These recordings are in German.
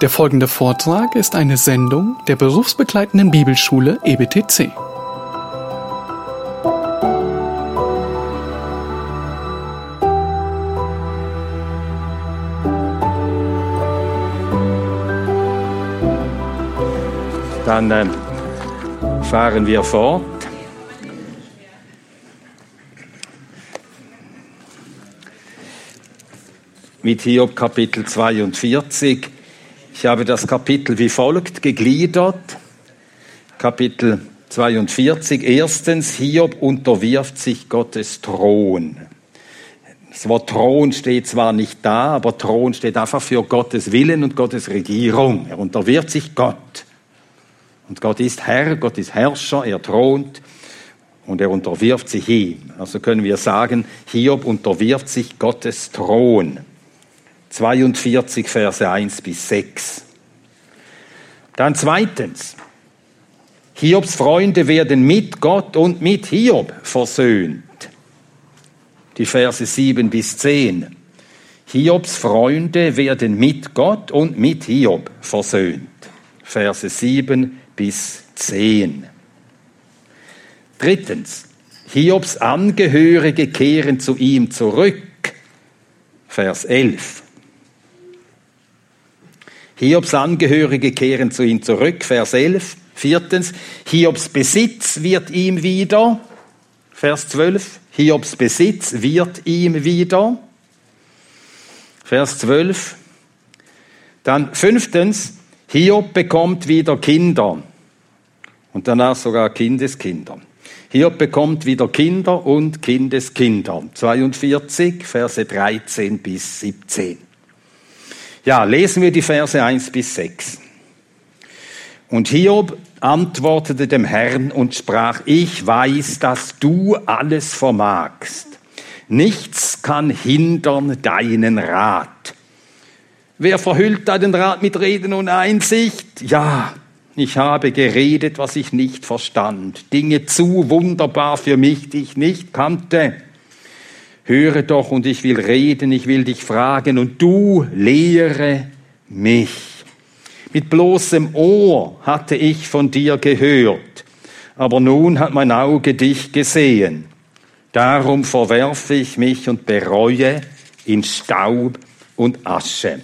Der folgende Vortrag ist eine Sendung der berufsbegleitenden Bibelschule EBTC. Dann äh, fahren wir fort. Mit Hiob Kapitel 42. Ich habe das Kapitel wie folgt gegliedert. Kapitel 42. Erstens, Hiob unterwirft sich Gottes Thron. Das Wort Thron steht zwar nicht da, aber Thron steht einfach für Gottes Willen und Gottes Regierung. Er unterwirft sich Gott. Und Gott ist Herr, Gott ist Herrscher, er thront und er unterwirft sich ihm. Also können wir sagen, Hiob unterwirft sich Gottes Thron. 42 Verse 1 bis 6. Dann zweitens, Hiobs Freunde werden mit Gott und mit Hiob versöhnt. Die Verse 7 bis 10. Hiobs Freunde werden mit Gott und mit Hiob versöhnt. Verse 7 bis 10. Drittens, Hiobs Angehörige kehren zu ihm zurück. Vers 11. Hiobs Angehörige kehren zu ihm zurück. Vers 11. Viertens, Hiobs Besitz wird ihm wieder. Vers 12. Hiobs Besitz wird ihm wieder. Vers 12. Dann fünftens, Hiob bekommt wieder Kinder und danach sogar Kindeskinder. Hiob bekommt wieder Kinder und Kindeskinder. 42, Verse 13 bis 17. Ja, lesen wir die Verse 1 bis 6. Und Hiob antwortete dem Herrn und sprach, ich weiß, dass du alles vermagst. Nichts kann hindern deinen Rat. Wer verhüllt deinen Rat mit Reden und Einsicht? Ja, ich habe geredet, was ich nicht verstand, Dinge zu wunderbar für mich, die ich nicht kannte. Höre doch und ich will reden, ich will dich fragen und du lehre mich. Mit bloßem Ohr hatte ich von dir gehört, aber nun hat mein Auge dich gesehen. Darum verwerfe ich mich und bereue in Staub und Asche.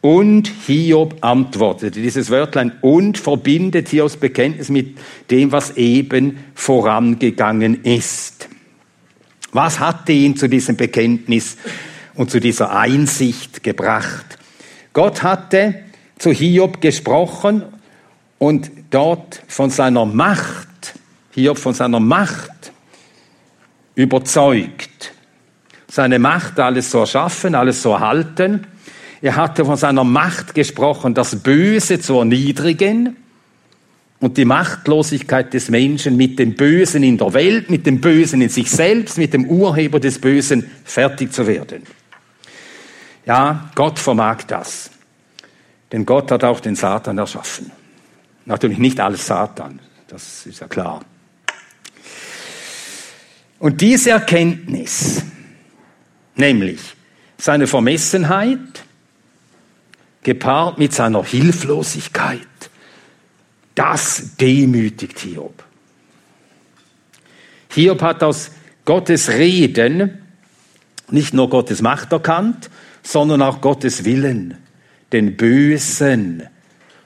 Und Hiob antwortete. Dieses Wörtlein und verbindet Hiobs Bekenntnis mit dem, was eben vorangegangen ist. Was hatte ihn zu diesem Bekenntnis und zu dieser Einsicht gebracht? Gott hatte zu Hiob gesprochen und dort von seiner Macht, Hiob von seiner Macht überzeugt. Seine Macht, alles zu erschaffen, alles zu erhalten er hatte von seiner Macht gesprochen, das Böse zu erniedrigen und die Machtlosigkeit des Menschen mit dem Bösen in der Welt, mit dem Bösen in sich selbst, mit dem Urheber des Bösen fertig zu werden. Ja, Gott vermag das. Denn Gott hat auch den Satan erschaffen. Natürlich nicht alles Satan, das ist ja klar. Und diese Erkenntnis, nämlich seine Vermessenheit, gepaart mit seiner Hilflosigkeit, das demütigt Hiob. Hiob hat aus Gottes Reden nicht nur Gottes Macht erkannt, sondern auch Gottes Willen, den Bösen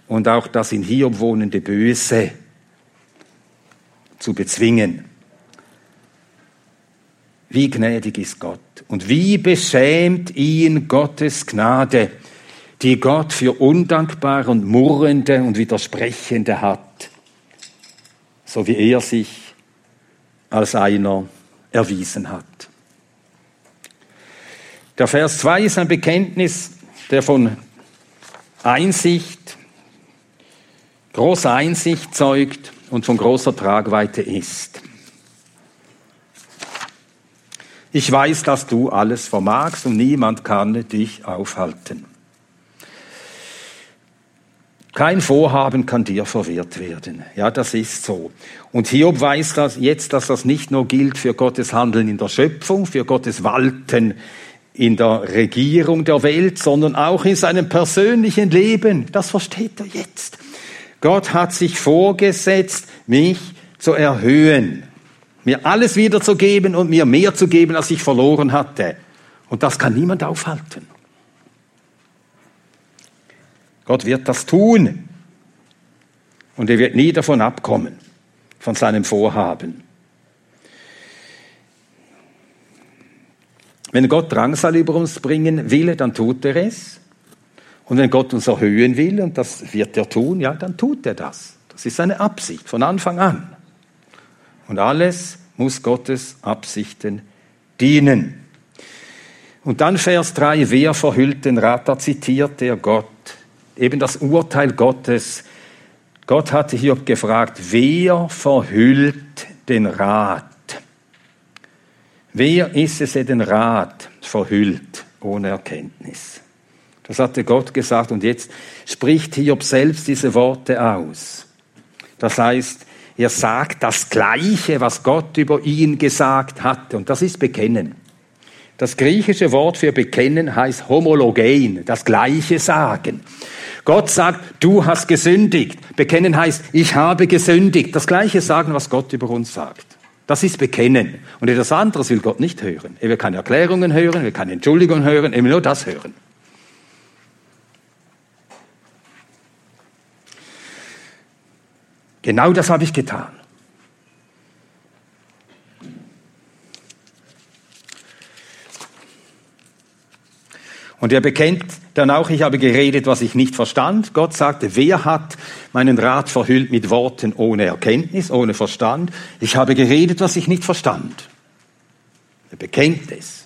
und auch das in Hiob wohnende Böse zu bezwingen. Wie gnädig ist Gott und wie beschämt ihn Gottes Gnade die Gott für undankbare und murrende und widersprechende hat, so wie er sich als einer erwiesen hat. Der Vers 2 ist ein Bekenntnis, der von Einsicht, großer Einsicht zeugt und von großer Tragweite ist. Ich weiß, dass du alles vermagst und niemand kann dich aufhalten. Kein Vorhaben kann dir verwehrt werden. Ja, das ist so. Und Hiob weiß das jetzt, dass das nicht nur gilt für Gottes Handeln in der Schöpfung, für Gottes Walten in der Regierung der Welt, sondern auch in seinem persönlichen Leben. Das versteht er jetzt. Gott hat sich vorgesetzt, mich zu erhöhen, mir alles wiederzugeben und mir mehr zu geben, als ich verloren hatte. Und das kann niemand aufhalten. Gott wird das tun. Und er wird nie davon abkommen, von seinem Vorhaben. Wenn Gott Drangsal über uns bringen will, dann tut er es. Und wenn Gott uns erhöhen will, und das wird er tun, ja, dann tut er das. Das ist seine Absicht von Anfang an. Und alles muss Gottes Absichten dienen. Und dann Vers 3, wer verhüllt den Rat, da zitiert der Gott. Eben das Urteil Gottes. Gott hatte Hiob gefragt, wer verhüllt den Rat? Wer ist es, der den Rat verhüllt ohne Erkenntnis? Das hatte Gott gesagt und jetzt spricht Hiob selbst diese Worte aus. Das heißt, er sagt das Gleiche, was Gott über ihn gesagt hatte und das ist Bekennen. Das griechische Wort für bekennen heißt homologein, das Gleiche sagen. Gott sagt, du hast gesündigt. Bekennen heißt, ich habe gesündigt. Das Gleiche sagen, was Gott über uns sagt. Das ist Bekennen. Und etwas anderes will Gott nicht hören. Er will keine Erklärungen hören, er will keine Entschuldigungen hören, er will nur das hören. Genau das habe ich getan. Und er bekennt dann auch, ich habe geredet, was ich nicht verstand. Gott sagte, wer hat meinen Rat verhüllt mit Worten ohne Erkenntnis, ohne Verstand? Ich habe geredet, was ich nicht verstand. Er bekennt es.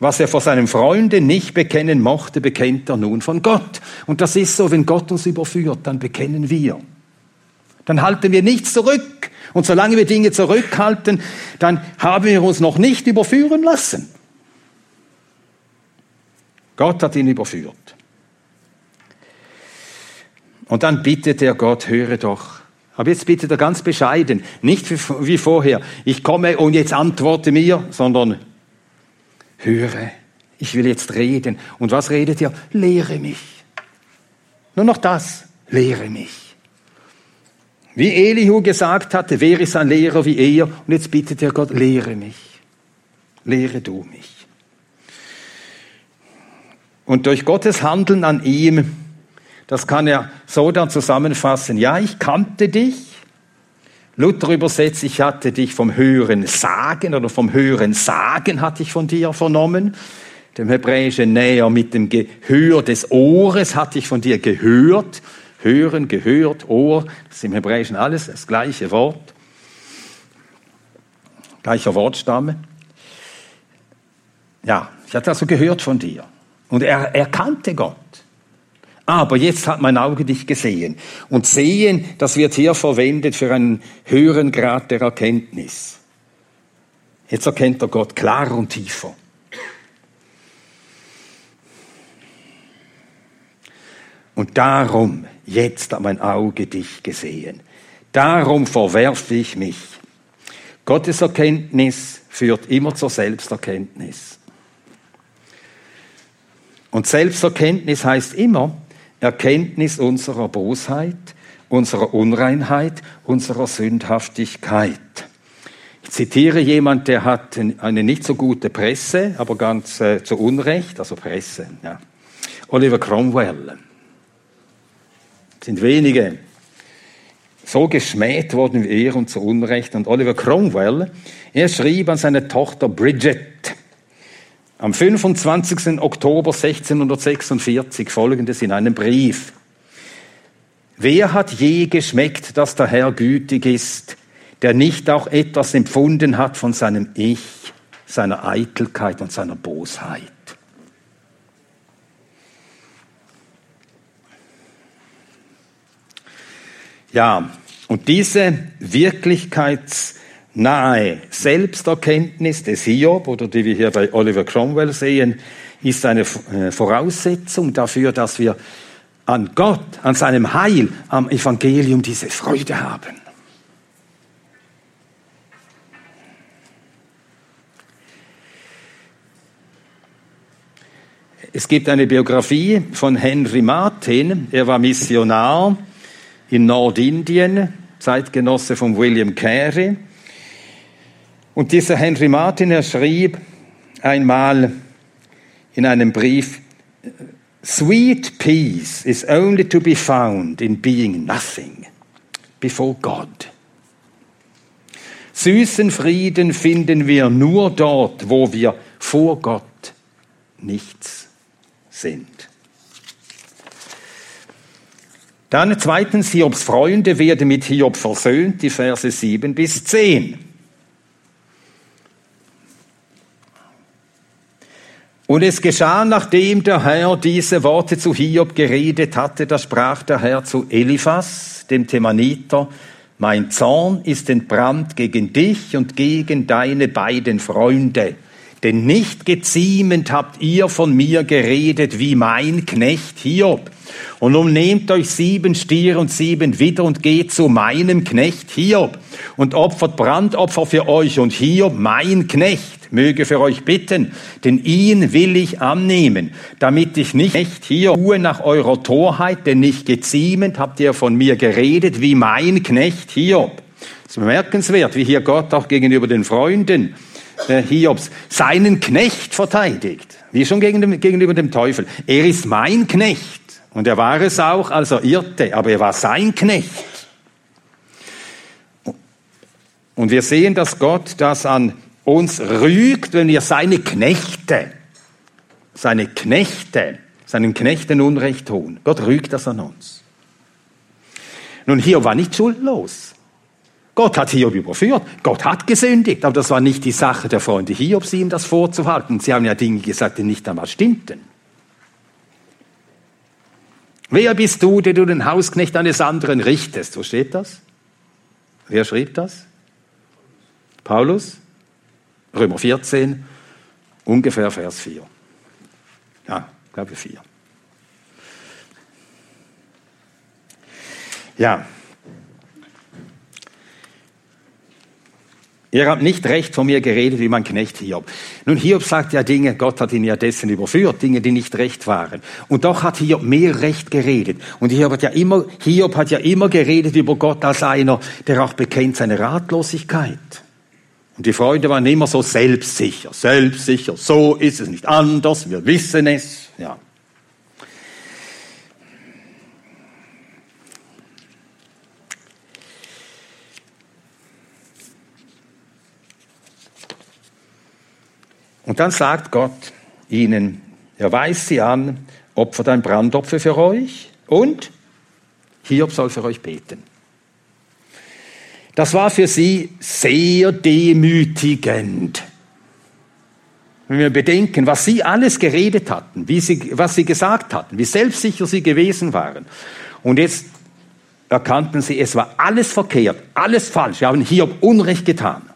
Was er vor seinen Freunden nicht bekennen mochte, bekennt er nun von Gott. Und das ist so, wenn Gott uns überführt, dann bekennen wir. Dann halten wir nichts zurück. Und solange wir Dinge zurückhalten, dann haben wir uns noch nicht überführen lassen. Gott hat ihn überführt. Und dann bittet er Gott, höre doch. Aber jetzt bittet er ganz bescheiden, nicht wie vorher, ich komme und jetzt antworte mir, sondern höre, ich will jetzt reden. Und was redet er? Lehre mich. Nur noch das, lehre mich. Wie Elihu gesagt hatte, wer ist ein Lehrer wie er? Und jetzt bittet er Gott, lehre mich. Lehre du mich. Und durch Gottes Handeln an ihm, das kann er so dann zusammenfassen, ja, ich kannte dich. Luther übersetzt, ich hatte dich vom höheren Sagen oder vom höheren Sagen hatte ich von dir vernommen. Dem Hebräischen näher mit dem Gehör des Ohres hatte ich von dir gehört. Hören, gehört, Ohr, das ist im Hebräischen alles das gleiche Wort. Gleicher Wortstamme. Ja, ich hatte also gehört von dir. Und er erkannte Gott. Aber jetzt hat mein Auge dich gesehen. Und sehen, das wird hier verwendet für einen höheren Grad der Erkenntnis. Jetzt erkennt er Gott klarer und tiefer. Und darum, jetzt hat mein Auge dich gesehen. Darum verwerfe ich mich. Gottes Erkenntnis führt immer zur Selbsterkenntnis. Und Selbsterkenntnis heißt immer Erkenntnis unserer Bosheit, unserer Unreinheit, unserer Sündhaftigkeit. Ich zitiere jemand, der hat eine nicht so gute Presse, aber ganz äh, zu Unrecht, also Presse. Ja. Oliver Cromwell. Sind wenige so geschmäht worden wie er und zu Unrecht. Und Oliver Cromwell, er schrieb an seine Tochter Bridget, am 25. Oktober 1646 folgendes in einem Brief. Wer hat je geschmeckt, dass der Herr gütig ist, der nicht auch etwas empfunden hat von seinem Ich, seiner Eitelkeit und seiner Bosheit? Ja, und diese Wirklichkeits- nahe Selbsterkenntnis des Hiob oder die wir hier bei Oliver Cromwell sehen, ist eine äh, Voraussetzung dafür, dass wir an Gott, an seinem Heil, am Evangelium diese Freude haben. Es gibt eine Biografie von Henry Martin. Er war Missionar in Nordindien, Zeitgenosse von William Carey. Und dieser Henry Martin, er schrieb einmal in einem Brief, Sweet peace is only to be found in being nothing before God. Süßen Frieden finden wir nur dort, wo wir vor Gott nichts sind. Dann zweitens, Hiobs Freunde werden mit Hiob versöhnt, die Verse 7 bis 10. Und es geschah, nachdem der Herr diese Worte zu Hiob geredet hatte, da sprach der Herr zu Eliphas, dem Themaniter, mein Zorn ist entbrannt gegen dich und gegen deine beiden Freunde denn nicht geziemend habt ihr von mir geredet wie mein Knecht Hiob. Und nun nehmt euch sieben Stiere und sieben Widder und geht zu meinem Knecht Hiob und opfert Brandopfer für euch und Hiob, mein Knecht, möge für euch bitten, denn ihn will ich annehmen, damit ich nicht Hiob tue nach eurer Torheit, denn nicht geziemend habt ihr von mir geredet wie mein Knecht Hiob. Es ist bemerkenswert, wie hier Gott auch gegenüber den Freunden äh, Hiobs seinen Knecht verteidigt, wie schon gegenüber dem Teufel. Er ist mein Knecht und er war es auch, als er irrte, aber er war sein Knecht. Und wir sehen, dass Gott das an uns rügt, wenn wir seine Knechte, seine Knechte, seinen Knechten Unrecht tun. Gott rügt das an uns. Nun, Hiob war nicht schuldlos. Gott hat Hiob überführt. Gott hat gesündigt. Aber das war nicht die Sache der Freunde Hiobs, ihm das vorzuhalten. Sie haben ja Dinge gesagt, die nicht einmal stimmten. Wer bist du, der du den Hausknecht eines anderen richtest? Wo steht das? Wer schrieb das? Paulus? Römer 14, ungefähr Vers 4. Ja, glaube 4. Ja, Ihr habt nicht recht von mir geredet wie mein Knecht Hiob. Nun, Hiob sagt ja Dinge, Gott hat ihn ja dessen überführt, Dinge, die nicht recht waren. Und doch hat Hiob mehr Recht geredet. Und Hiob hat ja immer, Hiob hat ja immer geredet über Gott als einer, der auch bekennt seine Ratlosigkeit. Und die Freunde waren immer so selbstsicher, selbstsicher, so ist es nicht anders, wir wissen es, ja. Und dann sagt Gott ihnen, er weist sie an, opfert ein Brandopfer für euch und Hiob soll für euch beten. Das war für sie sehr demütigend. Wenn wir bedenken, was sie alles geredet hatten, wie sie, was sie gesagt hatten, wie selbstsicher sie gewesen waren. Und jetzt erkannten sie, es war alles verkehrt, alles falsch. Sie haben Hiob Unrecht getan.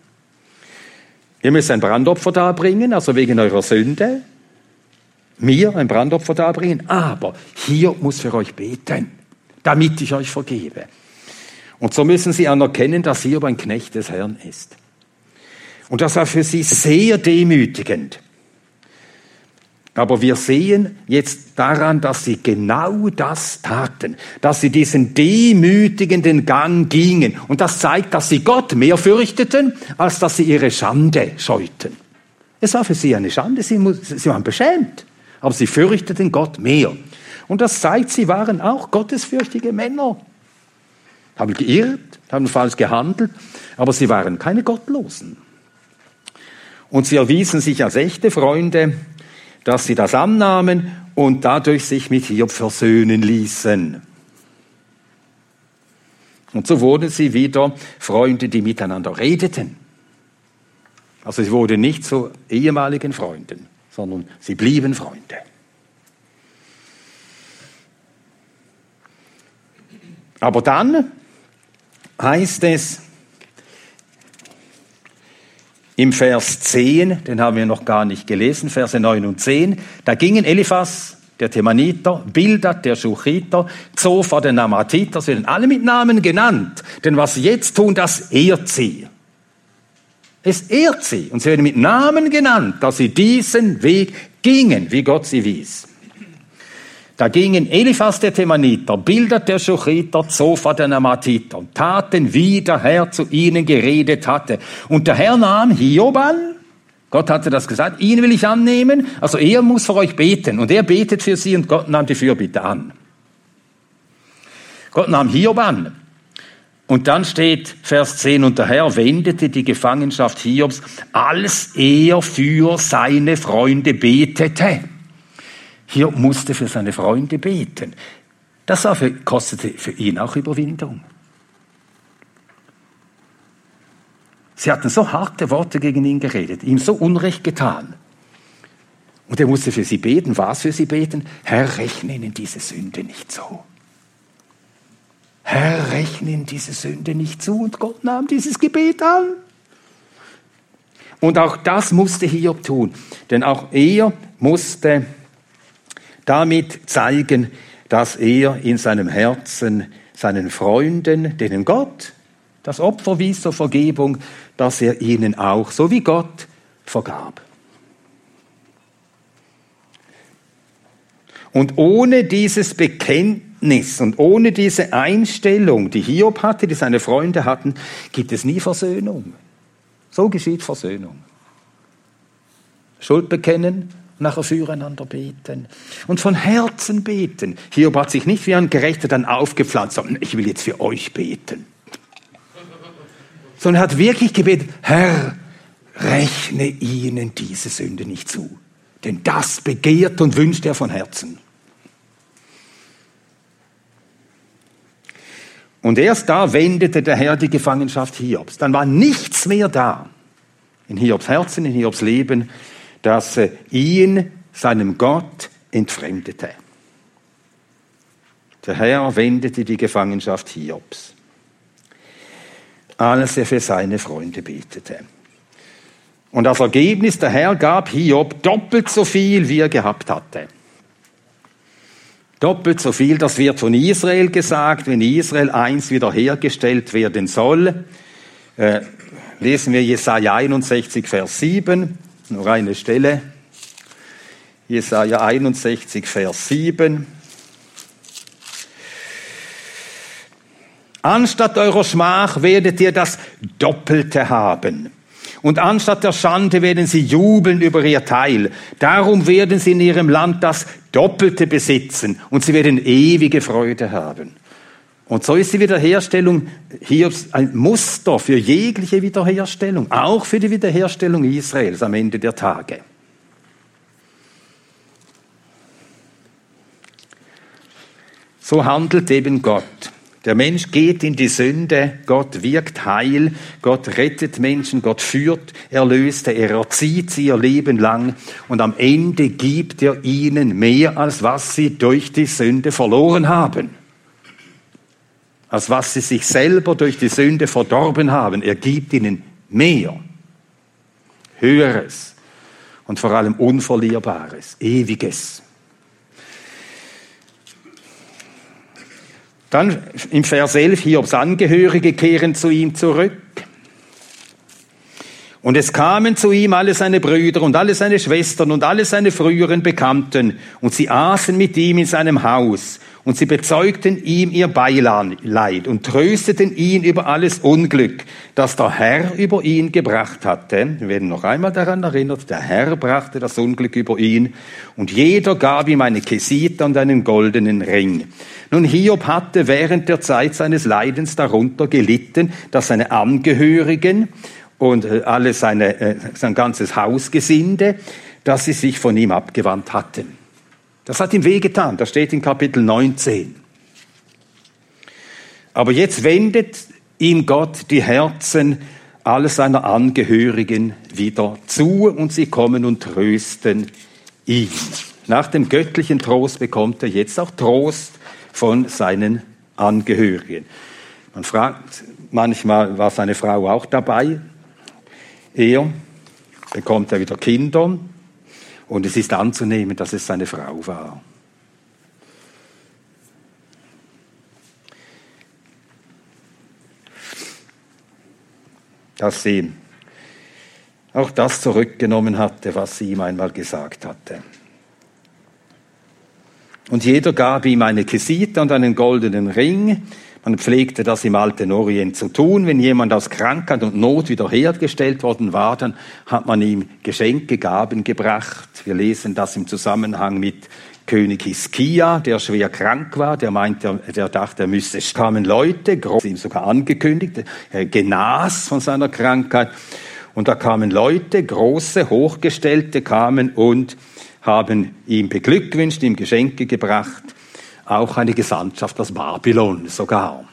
Ihr müsst ein Brandopfer darbringen, also wegen eurer Sünde. Mir ein Brandopfer darbringen, aber hier muss für euch beten, damit ich euch vergebe. Und so müssen sie anerkennen, dass Hiob ein Knecht des Herrn ist. Und das war für sie sehr demütigend. Aber wir sehen jetzt daran, dass sie genau das taten, dass sie diesen demütigenden Gang gingen. Und das zeigt, dass sie Gott mehr fürchteten, als dass sie ihre Schande scheuten. Es war für sie eine Schande, sie, sie waren beschämt, aber sie fürchteten Gott mehr. Und das zeigt, sie waren auch gottesfürchtige Männer. Haben geirrt, haben falsch gehandelt, aber sie waren keine Gottlosen. Und sie erwiesen sich als echte Freunde dass sie das annahmen und dadurch sich mit Hiob versöhnen ließen. Und so wurden sie wieder Freunde, die miteinander redeten. Also sie wurden nicht zu ehemaligen Freunden, sondern sie blieben Freunde. Aber dann heißt es, im Vers 10, den haben wir noch gar nicht gelesen, Verse 9 und 10, da gingen Eliphas, der Themaniter, Bildad, der Schuchiter, Zophar, der Namatiter, sie werden alle mit Namen genannt, denn was sie jetzt tun, das ehrt sie. Es ehrt sie und sie werden mit Namen genannt, dass sie diesen Weg gingen, wie Gott sie wies. Da gingen Eliphas der Themaniter, Bildert der Schuchiter, Zophar der Namatiter und taten, wie der Herr zu ihnen geredet hatte. Und der Herr nahm Hiob an, Gott hatte das gesagt, ihn will ich annehmen, also er muss für euch beten. Und er betet für sie und Gott nahm die Fürbitte an. Gott nahm Hiob an. Und dann steht Vers 10, und der Herr wendete die Gefangenschaft Hiobs, als er für seine Freunde betete. Hiob musste für seine Freunde beten. Das für, kostete für ihn auch Überwindung. Sie hatten so harte Worte gegen ihn geredet, ihm so Unrecht getan. Und er musste für sie beten. Was für sie beten? Herr, rechne ihnen diese Sünde nicht so. Herr, rechne ihnen diese Sünde nicht zu. Und Gott nahm dieses Gebet an. Und auch das musste Hiob tun. Denn auch er musste damit zeigen, dass er in seinem Herzen seinen Freunden, denen Gott das Opfer wies zur Vergebung, dass er ihnen auch, so wie Gott, vergab. Und ohne dieses Bekenntnis und ohne diese Einstellung, die Hiob hatte, die seine Freunde hatten, gibt es nie Versöhnung. So geschieht Versöhnung. Schuld bekennen, nachher füreinander beten und von Herzen beten. Hiob hat sich nicht wie ein Gerechter dann aufgepflanzt, sondern ich will jetzt für euch beten sondern er hat wirklich gebetet, Herr, rechne ihnen diese Sünde nicht zu. Denn das begehrt und wünscht er von Herzen. Und erst da wendete der Herr die Gefangenschaft Hiobs. Dann war nichts mehr da in Hiobs Herzen, in Hiobs Leben, das ihn seinem Gott entfremdete. Der Herr wendete die Gefangenschaft Hiobs als er für seine Freunde betete. Und als Ergebnis, der Herr gab Hiob doppelt so viel, wie er gehabt hatte. Doppelt so viel, das wird von Israel gesagt, wenn Israel eins wiederhergestellt werden soll. Äh, lesen wir Jesaja 61, Vers 7, nur eine Stelle. Jesaja 61, Vers 7. Anstatt eurer Schmach werdet ihr das Doppelte haben. Und anstatt der Schande werden sie jubeln über ihr Teil. Darum werden sie in ihrem Land das Doppelte besitzen und sie werden ewige Freude haben. Und so ist die Wiederherstellung hier ein Muster für jegliche Wiederherstellung, auch für die Wiederherstellung Israels am Ende der Tage. So handelt eben Gott. Der Mensch geht in die Sünde, Gott wirkt Heil, Gott rettet Menschen, Gott führt Erlöste, er erzieht sie ihr Leben lang und am Ende gibt er ihnen mehr, als was sie durch die Sünde verloren haben. Als was sie sich selber durch die Sünde verdorben haben. Er gibt ihnen mehr, Höheres und vor allem Unverlierbares, Ewiges. Dann im Vers 11, Hiobs Angehörige kehren zu ihm zurück. Und es kamen zu ihm alle seine Brüder und alle seine Schwestern und alle seine früheren Bekannten, und sie aßen mit ihm in seinem Haus, und sie bezeugten ihm ihr Beileid und trösteten ihn über alles Unglück, das der Herr über ihn gebracht hatte. Wir werden noch einmal daran erinnert, der Herr brachte das Unglück über ihn, und jeder gab ihm eine Kesita und einen goldenen Ring. Nun, Hiob hatte während der Zeit seines Leidens darunter gelitten, dass seine Angehörigen und äh, alle seine, äh, sein ganzes Hausgesinde, dass sie sich von ihm abgewandt hatten. Das hat ihm wehgetan, das steht in Kapitel 19. Aber jetzt wendet ihm Gott die Herzen aller seiner Angehörigen wieder zu und sie kommen und trösten ihn. Nach dem göttlichen Trost bekommt er jetzt auch Trost von seinen Angehörigen. Man fragt manchmal, war seine Frau auch dabei? Er bekommt er wieder Kinder und es ist anzunehmen, dass es seine Frau war. Dass sie auch das zurückgenommen hatte, was sie ihm einmal gesagt hatte. Und jeder gab ihm eine Kesite und einen goldenen Ring, man pflegte das im alten Orient zu tun. Wenn jemand aus Krankheit und Not wiederhergestellt worden war, dann hat man ihm Geschenke, Gaben gebracht. Wir lesen das im Zusammenhang mit König Hiskia, der schwer krank war, der meinte, der dachte, er müsse, kamen Leute, groß ihm sogar angekündigt, er genas von seiner Krankheit. Und da kamen Leute, große, hochgestellte kamen und haben ihm beglückwünscht, ihm Geschenke gebracht. Auch eine Gesandtschaft aus Babylon sogar.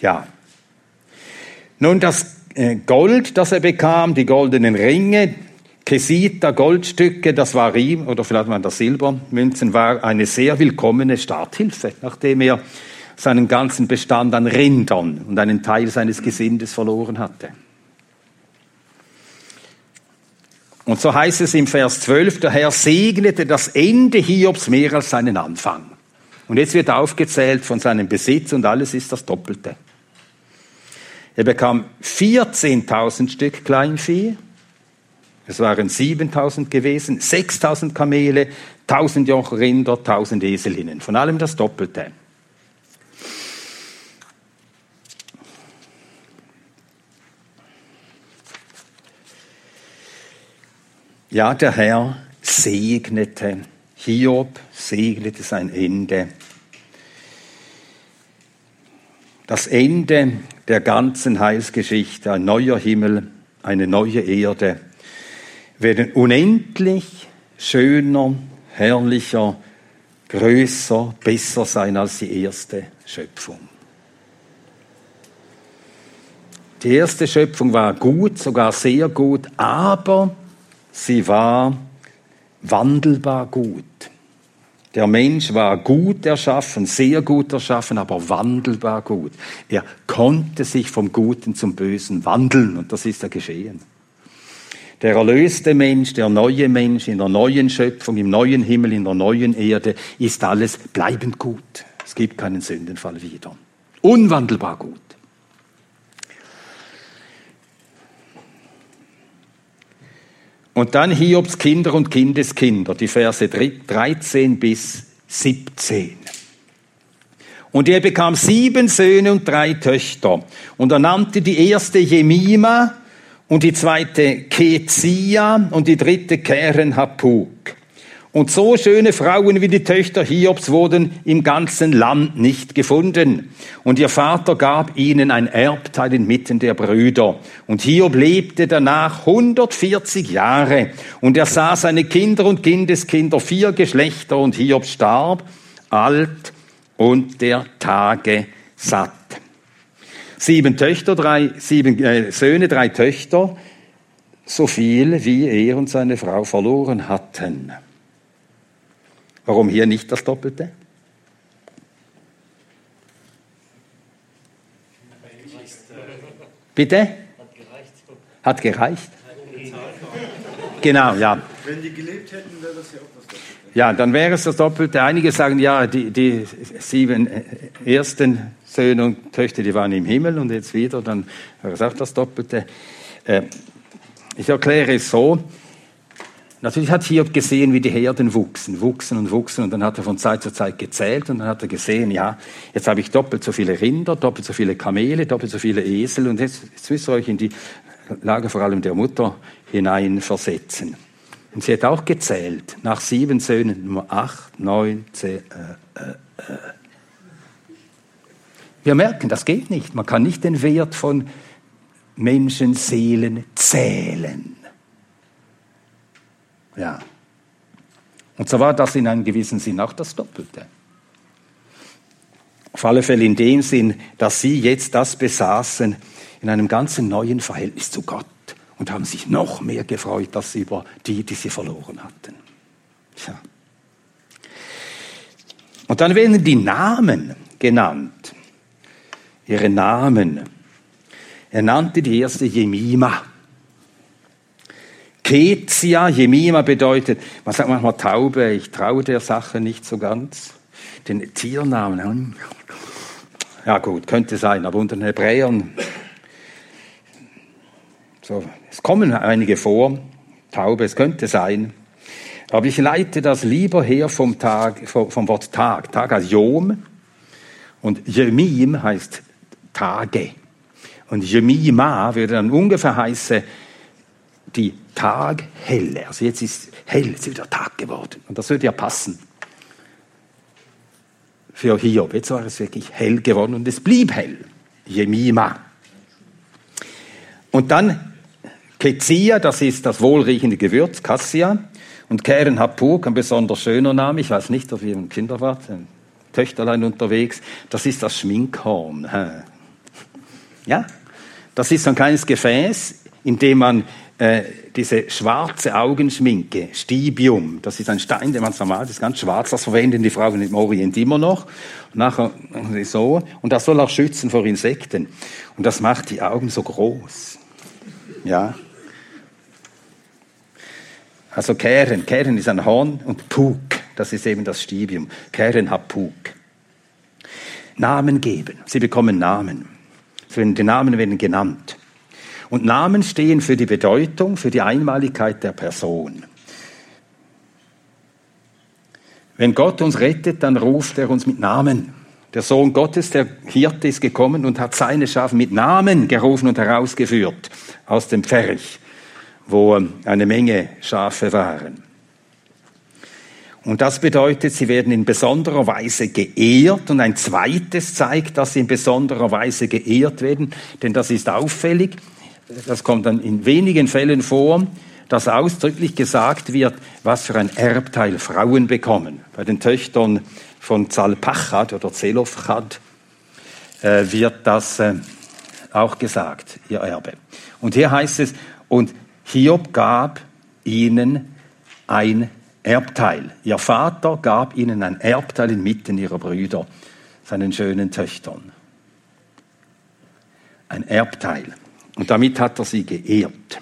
Ja. Nun, das äh, Gold, das er bekam, die goldenen Ringe, Kesita, Goldstücke, das war ihm, oder vielleicht waren das Silbermünzen, war eine sehr willkommene Starthilfe, nachdem er seinen ganzen Bestand an Rindern und einen Teil seines Gesindes verloren hatte. Und so heißt es im Vers 12, der Herr segnete das Ende Hiobs mehr als seinen Anfang. Und jetzt wird aufgezählt von seinem Besitz und alles ist das Doppelte. Er bekam 14.000 Stück Kleinvieh, es waren 7.000 gewesen, 6.000 Kamele, 1.000 Joch Rinder, 1.000 Eselinnen, von allem das Doppelte. Ja, der Herr segnete Hiob, segnete sein Ende. Das Ende der ganzen Heilsgeschichte, ein neuer Himmel, eine neue Erde, werden unendlich schöner, herrlicher, größer, besser sein als die erste Schöpfung. Die erste Schöpfung war gut, sogar sehr gut, aber sie war wandelbar gut. Der Mensch war gut erschaffen, sehr gut erschaffen, aber wandelbar gut. Er konnte sich vom Guten zum Bösen wandeln und das ist ja geschehen. Der erlöste Mensch, der neue Mensch in der neuen Schöpfung, im neuen Himmel, in der neuen Erde, ist alles bleibend gut. Es gibt keinen Sündenfall wieder. Unwandelbar gut. Und dann Hiobs Kinder und Kindeskinder, die Verse 13 bis 17. Und er bekam sieben Söhne und drei Töchter. Und er nannte die erste Jemima und die zweite Kezia und die dritte Keren Hapuk. Und so schöne Frauen wie die Töchter Hiobs wurden im ganzen Land nicht gefunden. Und ihr Vater gab ihnen ein Erbteil inmitten der Brüder. Und Hiob lebte danach 140 Jahre. Und er sah seine Kinder und Kindeskinder, vier Geschlechter. Und Hiob starb alt und der Tage satt. Sieben Töchter, drei, sieben äh, Söhne, drei Töchter. So viel, wie er und seine Frau verloren hatten. Warum hier nicht das Doppelte? Bitte? Hat gereicht. Genau, ja. Wenn die gelebt hätten, wäre das ja auch das Doppelte. Ja, dann wäre es das Doppelte. Einige sagen, ja, die, die sieben ersten Söhne und Töchter, die waren im Himmel und jetzt wieder, dann wäre es auch das Doppelte. Äh, ich erkläre es so, Natürlich hat Hiob gesehen, wie die Herden wuchsen, wuchsen und wuchsen und dann hat er von Zeit zu Zeit gezählt und dann hat er gesehen, ja, jetzt habe ich doppelt so viele Rinder, doppelt so viele Kamele, doppelt so viele Esel und jetzt, jetzt müsst ihr euch in die Lage vor allem der Mutter hineinversetzen. Und sie hat auch gezählt, nach sieben Söhnen, Nummer acht, neun, zehn, äh, äh, äh. Wir merken, das geht nicht. Man kann nicht den Wert von Menschenseelen zählen. Ja. Und so war das in einem gewissen Sinn auch das Doppelte. Auf alle Fälle in dem Sinn, dass sie jetzt das besaßen in einem ganz neuen Verhältnis zu Gott und haben sich noch mehr gefreut als über die, die sie verloren hatten. Tja. Und dann werden die Namen genannt. Ihre Namen. Er nannte die erste Jemima. Kezia, Jemima bedeutet, man sagt manchmal Taube, ich traue der Sache nicht so ganz. Den Tiernamen, hm. ja gut, könnte sein, aber unter den Hebräern, so, es kommen einige vor, Taube, es könnte sein. Aber ich leite das lieber her vom, Tag, vom Wort Tag. Tag heißt Yom und Jemim heißt Tage. Und Jemima würde dann ungefähr heißen, die Taghelle. Also jetzt ist hell, es ist wieder Tag geworden. Und das würde ja passen für Hiob. Jetzt war es wirklich hell geworden und es blieb hell. Jemima. Und dann Kezia, das ist das wohlriechende Gewürz, Cassia. Und Karen Hapuk, ein besonders schöner Name, ich weiß nicht, ob ihr ein Kinder wart, ein Töchterlein unterwegs, das ist das Schminkhorn. Ja, das ist so ein kleines Gefäß, in dem man äh, diese schwarze Augenschminke, Stibium, das ist ein Stein, den man normal, das ist ganz schwarz, das verwenden die Frauen im Orient immer noch. Und nachher so, und das soll auch schützen vor Insekten. Und das macht die Augen so groß. Ja. Also Keren, Keren ist ein Horn und Puk, das ist eben das Stibium. Keren hat Puk. Namen geben. Sie bekommen Namen. Die Namen werden genannt. Und Namen stehen für die Bedeutung, für die Einmaligkeit der Person. Wenn Gott uns rettet, dann ruft er uns mit Namen. Der Sohn Gottes, der Hirte, ist gekommen und hat seine Schafe mit Namen gerufen und herausgeführt aus dem Pferch, wo eine Menge Schafe waren. Und das bedeutet, sie werden in besonderer Weise geehrt. Und ein zweites zeigt, dass sie in besonderer Weise geehrt werden, denn das ist auffällig das kommt dann in wenigen Fällen vor, dass ausdrücklich gesagt wird, was für ein Erbteil Frauen bekommen. Bei den Töchtern von Zalpachad oder Zelofchad äh, wird das äh, auch gesagt, ihr Erbe. Und hier heißt es, und Hiob gab ihnen ein Erbteil. Ihr Vater gab ihnen ein Erbteil inmitten ihrer Brüder, seinen schönen Töchtern. Ein Erbteil. Und damit hat er sie geehrt.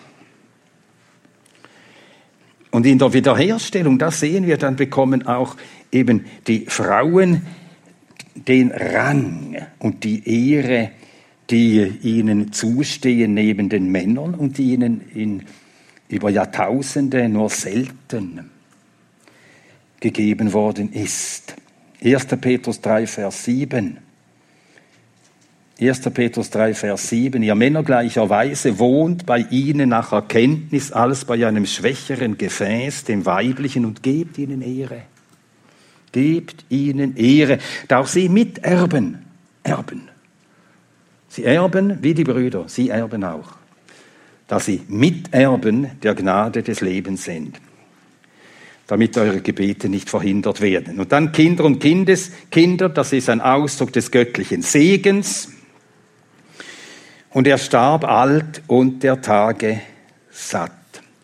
Und in der Wiederherstellung, das sehen wir, dann bekommen auch eben die Frauen den Rang und die Ehre, die ihnen zustehen neben den Männern und die ihnen in, über Jahrtausende nur selten gegeben worden ist. 1. Petrus 3, Vers 7. 1. Petrus 3, Vers 7, ihr Männer gleicherweise wohnt bei ihnen nach Erkenntnis als bei einem schwächeren Gefäß, dem weiblichen, und gebt ihnen Ehre. Gebt ihnen Ehre, da auch sie miterben, erben. Sie erben wie die Brüder, sie erben auch, da sie Miterben der Gnade des Lebens sind damit eure Gebete nicht verhindert werden. Und dann Kinder und Kindeskinder, das ist ein Ausdruck des göttlichen Segens. Und er starb alt und der Tage satt.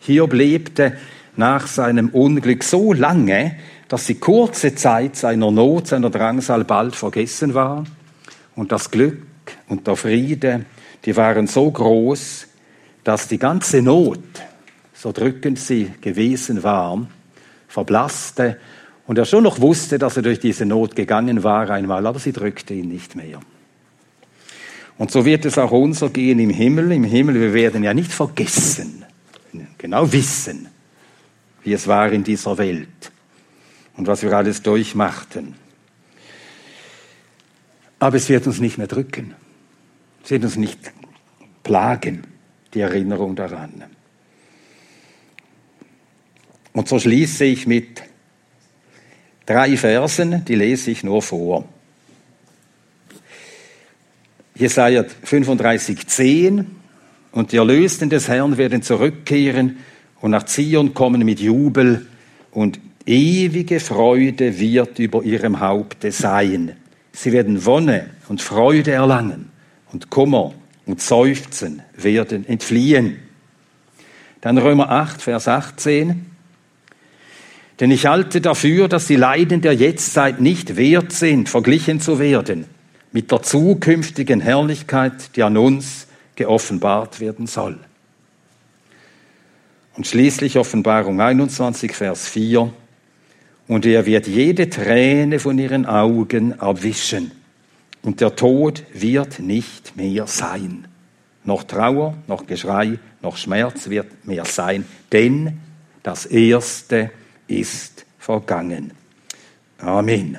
Hiob lebte nach seinem Unglück so lange, dass die kurze Zeit seiner Not, seiner Drangsal bald vergessen war. Und das Glück und der Friede, die waren so groß, dass die ganze Not, so drückend sie gewesen war, verblasste und er schon noch wusste, dass er durch diese Not gegangen war einmal, aber sie drückte ihn nicht mehr. Und so wird es auch unser gehen im Himmel. Im Himmel, wir werden ja nicht vergessen, genau wissen, wie es war in dieser Welt und was wir alles durchmachten. Aber es wird uns nicht mehr drücken. Es wird uns nicht plagen, die Erinnerung daran. Und so schließe ich mit drei Versen, die lese ich nur vor. Jesaja 35, 10. Und die Erlösten des Herrn werden zurückkehren und nach Zion kommen mit Jubel und ewige Freude wird über ihrem Haupte sein. Sie werden Wonne und Freude erlangen und Kummer und Seufzen werden entfliehen. Dann Römer 8, Vers 18. Denn ich halte dafür, dass die Leiden der Jetztzeit nicht wert sind, verglichen zu werden mit der zukünftigen Herrlichkeit, die an uns geoffenbart werden soll. Und schließlich Offenbarung 21, Vers 4. Und er wird jede Träne von ihren Augen abwischen. Und der Tod wird nicht mehr sein. Noch Trauer, noch Geschrei, noch Schmerz wird mehr sein. Denn das Erste ist vergangen. Amen.